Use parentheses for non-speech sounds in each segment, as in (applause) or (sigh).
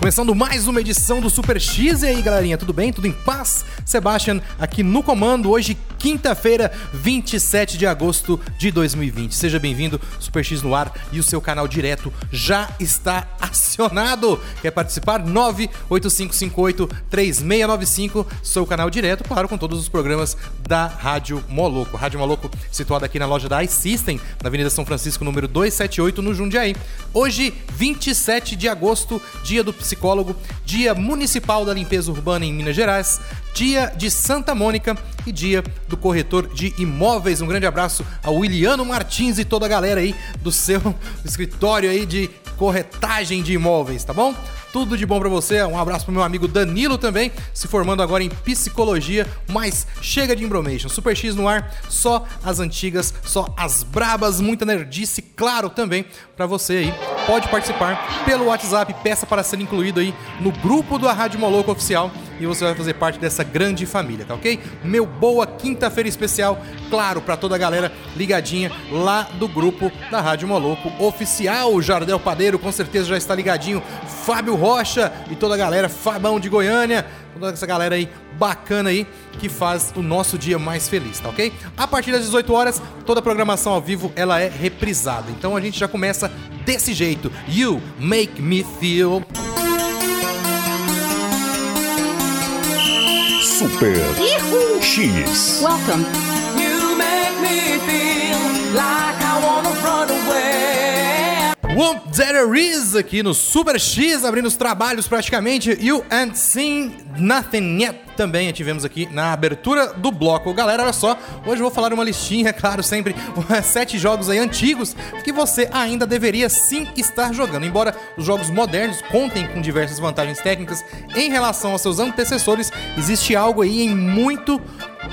Começando mais uma edição do Super X. E aí, galerinha, tudo bem? Tudo em paz? Sebastian aqui no comando. Hoje, quinta-feira, 27 de agosto de 2020. Seja bem-vindo, Super X no ar e o seu canal direto já está acionado. Quer participar? 985583695, seu canal direto, claro, com todos os programas da Rádio Moloco. Rádio Moloco situada aqui na loja da iSystem, na Avenida São Francisco, número 278, no Jundiaí. Hoje, 27 de agosto, dia do psicólogo, dia municipal da limpeza urbana em Minas Gerais, dia de Santa Mônica e dia do corretor de imóveis. Um grande abraço ao Williano Martins e toda a galera aí do seu (laughs) escritório aí de corretagem de imóveis, tá bom? Tudo de bom pra você. Um abraço pro meu amigo Danilo também, se formando agora em psicologia, mas chega de Imbromation. Super X no ar, só as antigas, só as brabas, muita nerdice, claro também pra você aí. Pode participar pelo WhatsApp, peça para ser incluído aí no grupo da Rádio Moloco Oficial e você vai fazer parte dessa grande família, tá ok? Meu boa quinta-feira especial, claro, pra toda a galera ligadinha lá do grupo da Rádio Moloco Oficial. Jardel Padeiro com certeza já está ligadinho. Fábio Rocha e toda a galera, Fabão de Goiânia, toda essa galera aí bacana aí que faz o nosso dia mais feliz, tá ok? A partir das 18 horas, toda a programação ao vivo ela é reprisada. Então a gente já começa desse jeito. You make me feel. Super. X. Welcome. Whoop There Is aqui no Super X, abrindo os trabalhos praticamente. You and Seen Nothing Yet também tivemos aqui na abertura do bloco. Galera, olha só, hoje eu vou falar uma listinha, (laughs) claro, sempre (laughs) sete jogos aí antigos que você ainda deveria sim estar jogando. Embora os jogos modernos contem com diversas vantagens técnicas em relação aos seus antecessores, existe algo aí em muito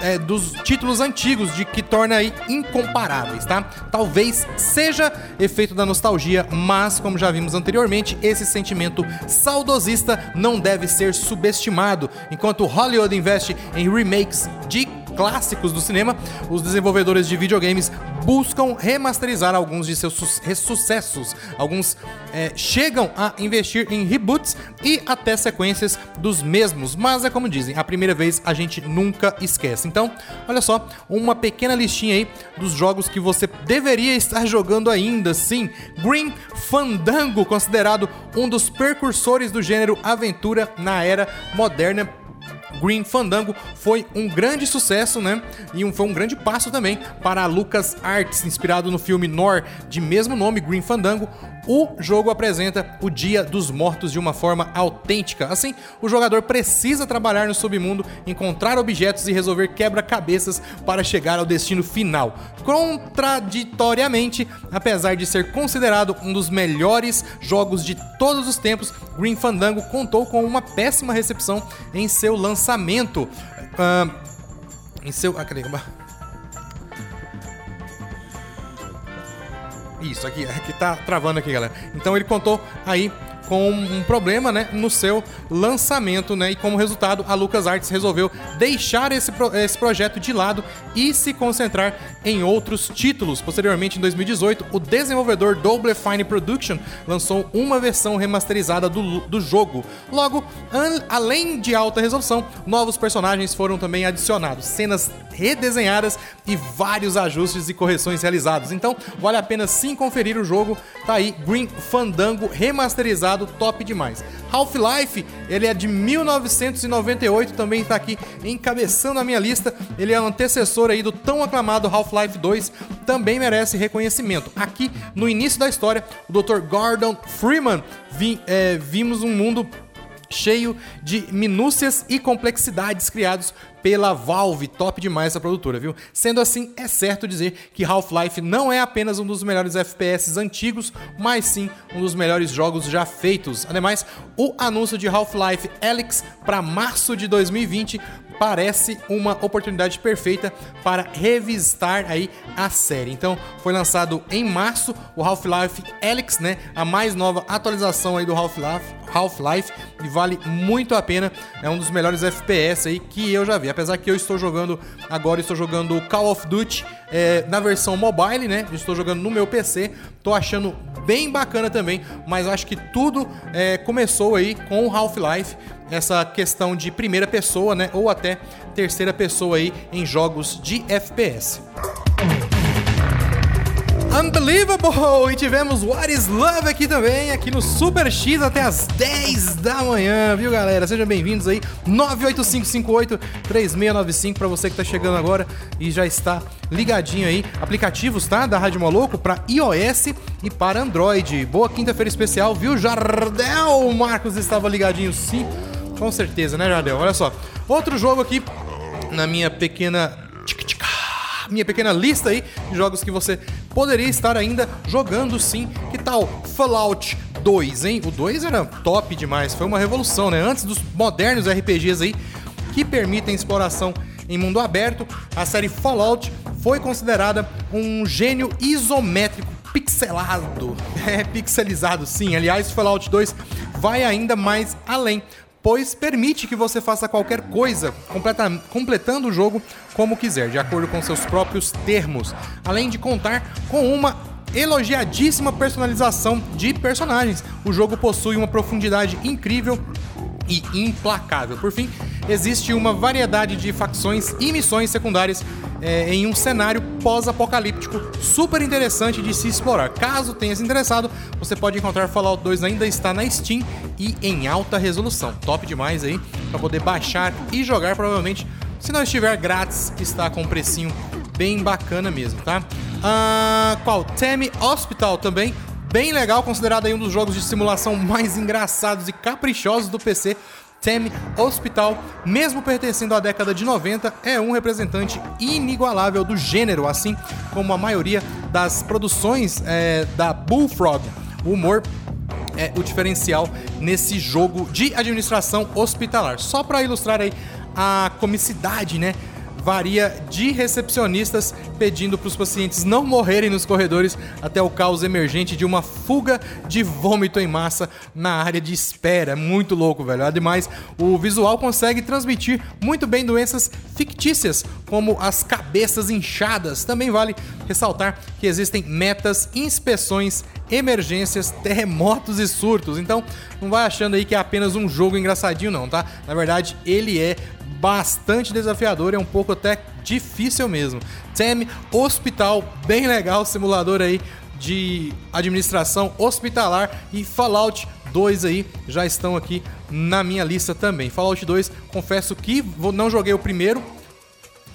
é, dos títulos antigos de que torna aí incomparáveis, tá? Talvez seja efeito da nostalgia, mas como já vimos anteriormente, esse sentimento saudosista não deve ser subestimado. Enquanto Hollywood investe em remakes de clássicos do cinema, os desenvolvedores de videogames buscam remasterizar alguns de seus su- sucessos. Alguns é, chegam a investir em reboots e até sequências dos mesmos, mas é como dizem, a primeira vez a gente nunca esquece. Então, olha só, uma pequena listinha aí dos jogos que você deveria estar jogando ainda. Sim, Green Fandango, considerado um dos precursores do gênero aventura na era moderna Green Fandango foi um grande sucesso, né? E um, foi um grande passo também para a Lucas Arts, inspirado no filme Nor de mesmo nome, Green Fandango. O jogo apresenta o Dia dos Mortos de uma forma autêntica. Assim, o jogador precisa trabalhar no submundo, encontrar objetos e resolver quebra-cabeças para chegar ao destino final. Contraditoriamente, apesar de ser considerado um dos melhores jogos de todos os tempos, Green Fandango contou com uma péssima recepção em seu lançamento. Ah, em seu. Ah, cadê? Isso, aqui, aqui tá travando aqui, galera. Então ele contou aí com um problema né, no seu lançamento, né? E como resultado, a LucasArts resolveu deixar esse, esse projeto de lado e se concentrar em outros títulos. Posteriormente, em 2018, o desenvolvedor Double Fine Production lançou uma versão remasterizada do, do jogo. Logo, além de alta resolução, novos personagens foram também adicionados, cenas redesenhadas e vários ajustes e correções realizados. Então, vale a pena sim conferir o jogo. Tá aí, Green Fandango remasterizado, top demais. Half-Life, ele é de 1998, também tá aqui encabeçando a minha lista. Ele é o antecessor aí do tão aclamado Half-Life 2, também merece reconhecimento. Aqui, no início da história, o Dr. Gordon Freeman vi- é, vimos um mundo cheio de minúcias e complexidades criados pela Valve, top demais essa produtora, viu? Sendo assim, é certo dizer que Half-Life não é apenas um dos melhores FPS antigos, mas sim um dos melhores jogos já feitos. Ademais, o anúncio de Half-Life Alyx para março de 2020 parece uma oportunidade perfeita para revisitar aí a série. Então, foi lançado em março o Half-Life Alyx, né? A mais nova atualização aí do Half-Life, Half-Life e vale muito a pena. É um dos melhores FPS aí que eu já vi. Apesar que eu estou jogando agora, estou jogando Call of Duty é, na versão mobile, né? Estou jogando no meu PC. Tô achando bem bacana também, mas acho que tudo é, começou aí com o Half-Life essa questão de primeira pessoa, né, ou até terceira pessoa aí em jogos de FPS. Unbelievable! E tivemos What is Love aqui também, aqui no Super X até as 10 da manhã, viu galera? Sejam bem-vindos aí, 98558-3695 para você que tá chegando agora e já está ligadinho aí. Aplicativos, tá? Da Rádio Moloco para iOS e para Android. Boa quinta-feira especial, viu? Jardel o Marcos estava ligadinho sim, com certeza, né Jardel? Olha só, outro jogo aqui na minha pequena minha pequena lista aí de jogos que você poderia estar ainda jogando sim. Que tal Fallout 2, hein? O 2 era top demais, foi uma revolução, né? Antes dos modernos RPGs aí que permitem exploração em mundo aberto, a série Fallout foi considerada um gênio isométrico pixelado. (laughs) É, pixelizado, sim. Aliás, Fallout 2 vai ainda mais além pois permite que você faça qualquer coisa, completa- completando o jogo como quiser, de acordo com seus próprios termos, além de contar com uma elogiadíssima personalização de personagens. O jogo possui uma profundidade incrível e implacável. Por fim, existe uma variedade de facções e missões secundárias é, em um cenário pós-apocalíptico super interessante de se explorar. Caso tenha se interessado, você pode encontrar Fallout 2 ainda está na Steam e em alta resolução. Top demais aí para poder baixar e jogar provavelmente. Se não estiver grátis, está com um precinho bem bacana mesmo, tá? Ah, qual? Temi Hospital também bem legal, considerado aí um dos jogos de simulação mais engraçados e caprichosos do PC. Temi Hospital, mesmo pertencendo à década de 90, é um representante inigualável do gênero, assim como a maioria das produções é, da Bullfrog. O humor é o diferencial nesse jogo de administração hospitalar. Só para ilustrar aí a comicidade, né? Varia de recepcionistas pedindo para os pacientes não morrerem nos corredores até o caos emergente de uma fuga de vômito em massa na área de espera. É muito louco, velho. Ademais, o visual consegue transmitir muito bem doenças fictícias, como as cabeças inchadas. Também vale ressaltar que existem metas, inspeções, emergências, terremotos e surtos. Então, não vai achando aí que é apenas um jogo engraçadinho, não, tá? Na verdade, ele é bastante desafiador, é um pouco até difícil mesmo. Tem Hospital, bem legal, simulador aí de administração hospitalar e Fallout 2 aí já estão aqui na minha lista também. Fallout 2, confesso que não joguei o primeiro,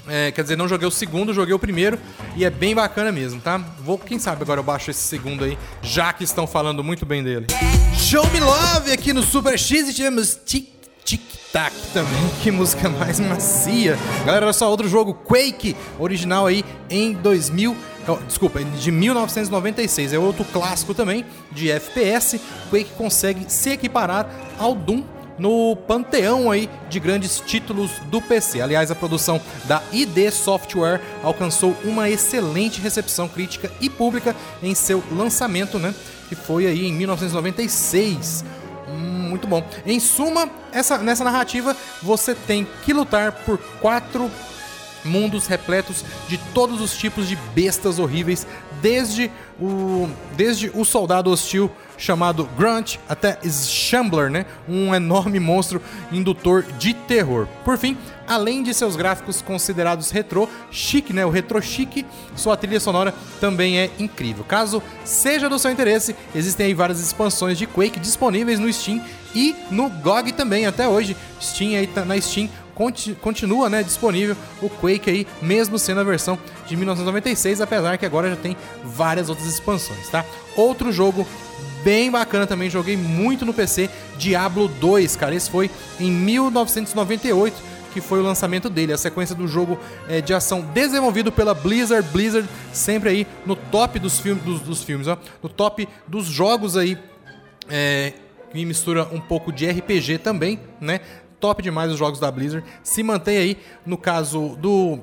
é, quer dizer, não joguei o segundo, joguei o primeiro e é bem bacana mesmo, tá? Vou, quem sabe agora eu baixo esse segundo aí, já que estão falando muito bem dele. Show Me Love aqui no Super X e tivemos Tic Tic Tac também, (laughs) que música mais macia. Galera, olha só, outro jogo, Quake, original aí em 2000, oh, desculpa, de 1996. É outro clássico também de FPS. Quake consegue se equiparar ao Doom no panteão aí de grandes títulos do PC. Aliás, a produção da ID Software alcançou uma excelente recepção crítica e pública em seu lançamento, né? Que foi aí em 1996. Muito bom. Em suma, essa, nessa narrativa, você tem que lutar por quatro mundos repletos de todos os tipos de bestas horríveis, desde o, desde o soldado hostil chamado Grunt até Shambler, né? Um enorme monstro indutor de terror. Por fim, além de seus gráficos considerados retrô, chique, né? O retro chique, sua trilha sonora também é incrível. Caso seja do seu interesse, existem aí várias expansões de Quake disponíveis no Steam e no GOG também até hoje. Steam aí tá na Steam conti- continua né, disponível o Quake aí, mesmo sendo a versão de 1996, apesar que agora já tem várias outras expansões, tá? Outro jogo bem bacana também, joguei muito no PC, Diablo 2, cara, esse foi em 1998 que foi o lançamento dele, a sequência do jogo é, de ação desenvolvido pela Blizzard, Blizzard sempre aí no top dos, filmes, dos, dos filmes, ó, no top dos jogos aí é, que mistura um pouco de RPG também, né? Top demais os jogos da Blizzard. Se mantém aí, no caso do.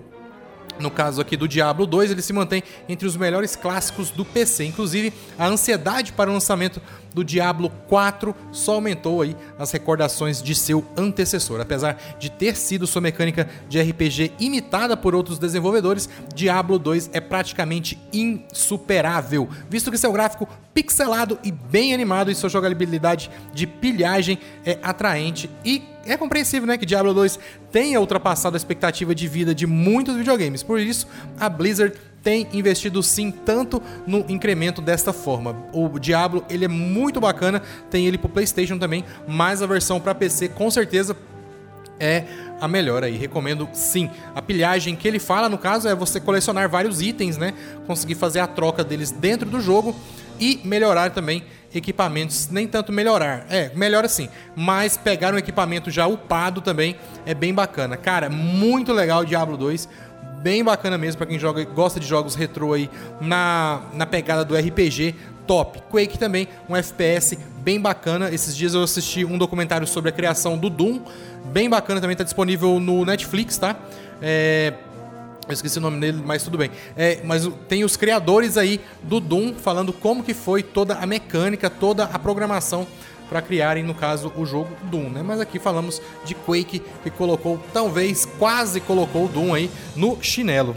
No caso aqui do Diablo 2, ele se mantém entre os melhores clássicos do PC. Inclusive, a ansiedade para o lançamento do Diablo 4 só aumentou aí as recordações de seu antecessor. Apesar de ter sido sua mecânica de RPG imitada por outros desenvolvedores, Diablo 2 é praticamente insuperável, visto que seu gráfico pixelado e bem animado e sua jogabilidade de pilhagem é atraente e é compreensível, né, que Diablo 2 tenha ultrapassado a expectativa de vida de muitos videogames. Por isso, a Blizzard tem investido sim tanto no incremento desta forma. O Diablo, ele é muito bacana, tem ele pro PlayStation também, mas a versão para PC com certeza é a melhor aí, recomendo sim. A pilhagem que ele fala, no caso, é você colecionar vários itens, né? Conseguir fazer a troca deles dentro do jogo e melhorar também equipamentos, nem tanto melhorar, é, melhora sim, mas pegar um equipamento já upado também é bem bacana. Cara, muito legal o Diablo 2, bem bacana mesmo para quem joga, gosta de jogos retrô aí na, na pegada do RPG, top. Quake também, um FPS bem bacana. Esses dias eu assisti um documentário sobre a criação do Doom, bem bacana também, tá disponível no Netflix, tá? É, eu esqueci o nome dele, mas tudo bem. É, mas tem os criadores aí do Doom falando como que foi toda a mecânica, toda a programação para criarem, no caso, o jogo Doom, né? Mas aqui falamos de Quake, que colocou, talvez, quase colocou o Doom aí no chinelo.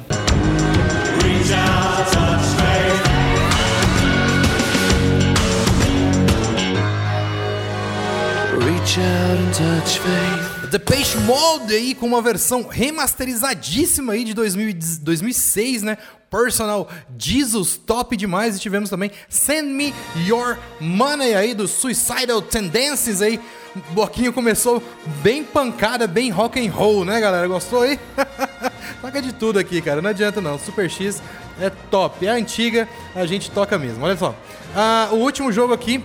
Reach out and touch faith. The Page Mode aí com uma versão remasterizadíssima aí de 2000 2006, né? Personal Jesus, top demais. E tivemos também Send Me Your Money aí do Suicidal Tendencies aí. O bloquinho começou bem pancada, bem rock and roll, né, galera? Gostou aí? (laughs) Toca de tudo aqui, cara. Não adianta não. Super X é top. É antiga, a gente toca mesmo. Olha só. Ah, o último jogo aqui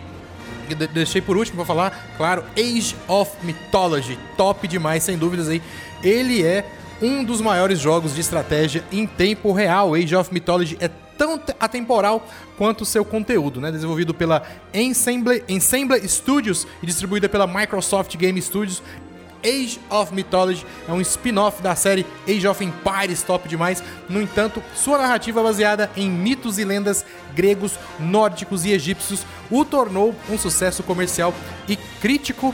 deixei por último pra falar, claro, Age of Mythology, top demais, sem dúvidas aí. Ele é um dos maiores jogos de estratégia em tempo real. Age of Mythology é tão te- atemporal quanto o seu conteúdo, né? Desenvolvido pela Ensemble, Ensemble Studios e distribuída pela Microsoft Game Studios. Age of Mythology é um spin-off da série Age of Empires, top demais. No entanto, sua narrativa baseada em mitos e lendas gregos, nórdicos e egípcios o tornou um sucesso comercial e crítico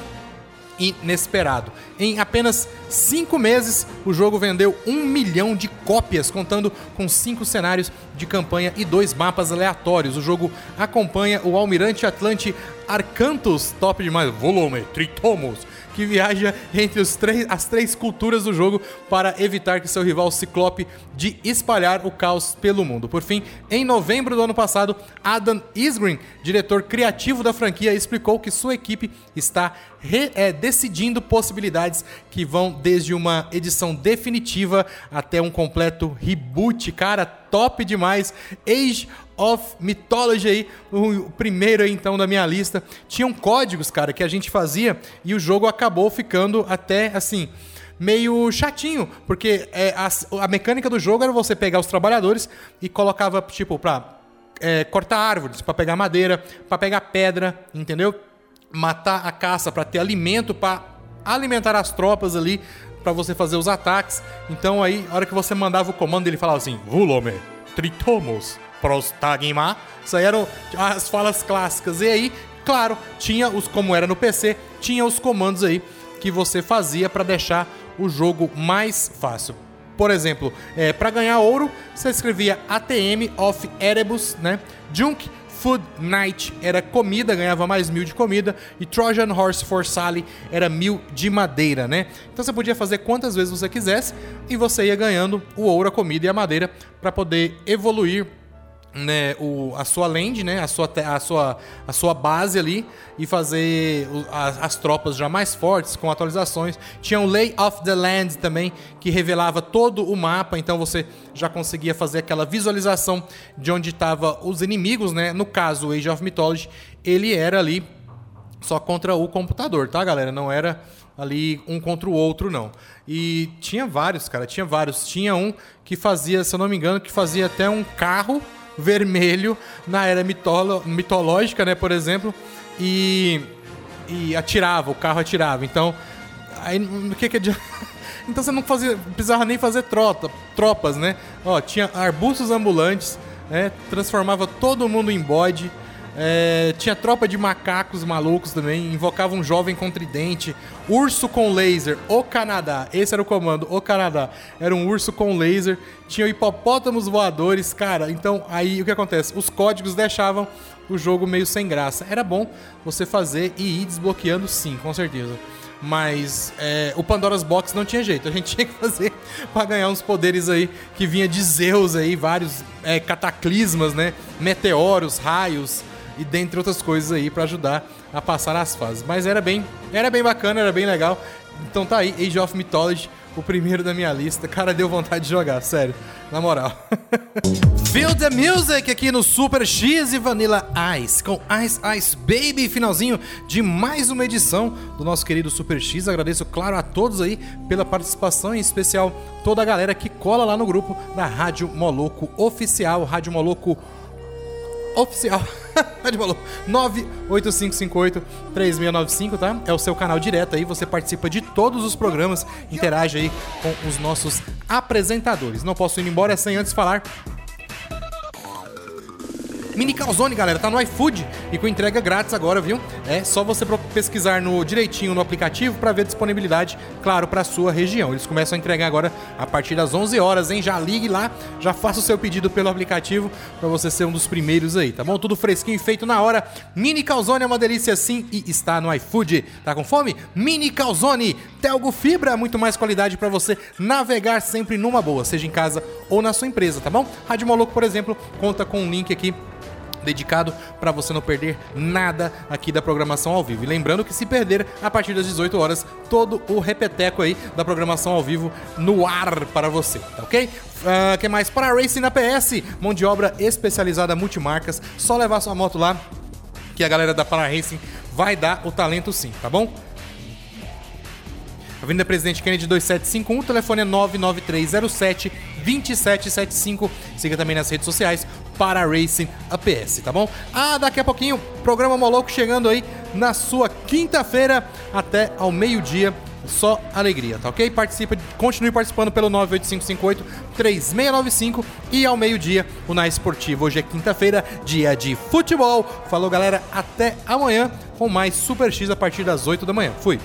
inesperado. Em apenas cinco meses, o jogo vendeu um milhão de cópias, contando com cinco cenários de campanha e dois mapas aleatórios. O jogo acompanha o Almirante Atlante Arcantus, top demais, volume, tritomos, que viaja entre os três- as três culturas do jogo para evitar que seu rival Ciclope de espalhar o caos pelo mundo. Por fim, em novembro do ano passado, Adam Isgrin, diretor criativo da franquia, explicou que sua equipe está re- é, decidindo possibilidades que vão desde uma edição definitiva até um completo reboot. Cara, top demais! Age of Mythology aí, o primeiro aí, então da minha lista. Tinham códigos, cara, que a gente fazia e o jogo acabou ficando até assim meio chatinho, porque é, a, a mecânica do jogo era você pegar os trabalhadores e colocava tipo pra é, cortar árvores, pra pegar madeira, pra pegar pedra, entendeu? Matar a caça pra ter alimento pra alimentar as tropas ali pra você fazer os ataques. Então aí, a hora que você mandava o comando, ele falava assim: "Vulome, tritomos, prostagma". Isso aí eram as falas clássicas. E aí, Claro, tinha os como era no PC, tinha os comandos aí que você fazia para deixar o jogo mais fácil. Por exemplo, é, para ganhar ouro, você escrevia ATM of Erebus, né? Junk Food Night era comida, ganhava mais mil de comida. E Trojan Horse for Sally era mil de madeira, né? Então você podia fazer quantas vezes você quisesse e você ia ganhando o ouro, a comida e a madeira para poder evoluir né, o, a sua land, né, a sua, a, sua, a sua base ali e fazer o- as, as tropas já mais fortes com atualizações. Tinha o Lay of the Land também, que revelava todo o mapa, então você já conseguia fazer aquela visualização de onde estavam os inimigos, né? No caso, o Age of Mythology, ele era ali só contra o computador, tá, galera? Não era ali um contra o outro, não. E tinha vários, cara, tinha vários. Tinha um que fazia, se eu não me engano, que fazia até um carro vermelho na era mitolo- mitológica, né, por exemplo, e, e atirava, o carro atirava. Então, aí o que que adianta? (laughs) Então você não fazia, precisava nem fazer trota, tropas, né? Ó, tinha arbustos ambulantes, né? Transformava todo mundo em bode. É, tinha tropa de macacos malucos também, invocava um jovem com tridente, urso com laser, o Canadá, esse era o comando, o Canadá, era um urso com laser, tinha hipopótamos voadores, cara, então aí o que acontece? Os códigos deixavam o jogo meio sem graça, era bom você fazer e ir desbloqueando sim, com certeza. Mas é, o Pandora's Box não tinha jeito. A gente (laughs) tinha que fazer pra ganhar uns poderes aí que vinha de Zeus aí, vários é, cataclismas, né? Meteoros, raios e dentre outras coisas aí pra ajudar a passar as fases. Mas era bem, era bem bacana, era bem legal. Então tá aí, Age of Mythology, o primeiro da minha lista. Cara, deu vontade de jogar, sério. Na moral. (laughs) Feel the Music aqui no Super X e Vanilla Ice, com Ice Ice Baby, finalzinho de mais uma edição do nosso querido Super X. Agradeço, claro, a todos aí pela participação, em especial toda a galera que cola lá no grupo da Rádio Moloco Oficial, Rádio Moloco Oficial. Rádio Moloco 98558-3695, tá? É o seu canal direto aí, você participa de todos os programas, interage aí com os nossos apresentadores. Não posso ir embora sem antes falar Mini Calzone, galera, tá no iFood e com entrega grátis agora, viu? É só você pesquisar no direitinho no aplicativo pra ver disponibilidade, claro, pra sua região. Eles começam a entregar agora a partir das 11 horas, hein? Já ligue lá, já faça o seu pedido pelo aplicativo pra você ser um dos primeiros aí, tá bom? Tudo fresquinho feito na hora. Mini Calzone é uma delícia sim e está no iFood. Tá com fome? Mini Calzone, Telgo Fibra, muito mais qualidade pra você navegar sempre numa boa, seja em casa ou na sua empresa, tá bom? Rádio Moloco, por exemplo, conta com um link aqui dedicado para você não perder nada aqui da programação ao vivo. E lembrando que se perder a partir das 18 horas, todo o repeteco aí da programação ao vivo no ar para você, tá ok? Ah, que mais? Para Racing na PS, mão de obra especializada multimarcas, só levar sua moto lá que a galera da Para Racing vai dar o talento sim, tá bom? Avenida Presidente Kennedy 2751, o telefone é 99307 2775. Siga também nas redes sociais para Racing APS, tá bom? Ah, daqui a pouquinho, programa Moloco chegando aí na sua quinta-feira até ao meio-dia. Só alegria, tá ok? Participa, continue participando pelo 98558 3695 e ao meio-dia o Na Esportivo. Hoje é quinta-feira, dia de futebol. Falou, galera, até amanhã com mais Super X a partir das 8 da manhã. Fui.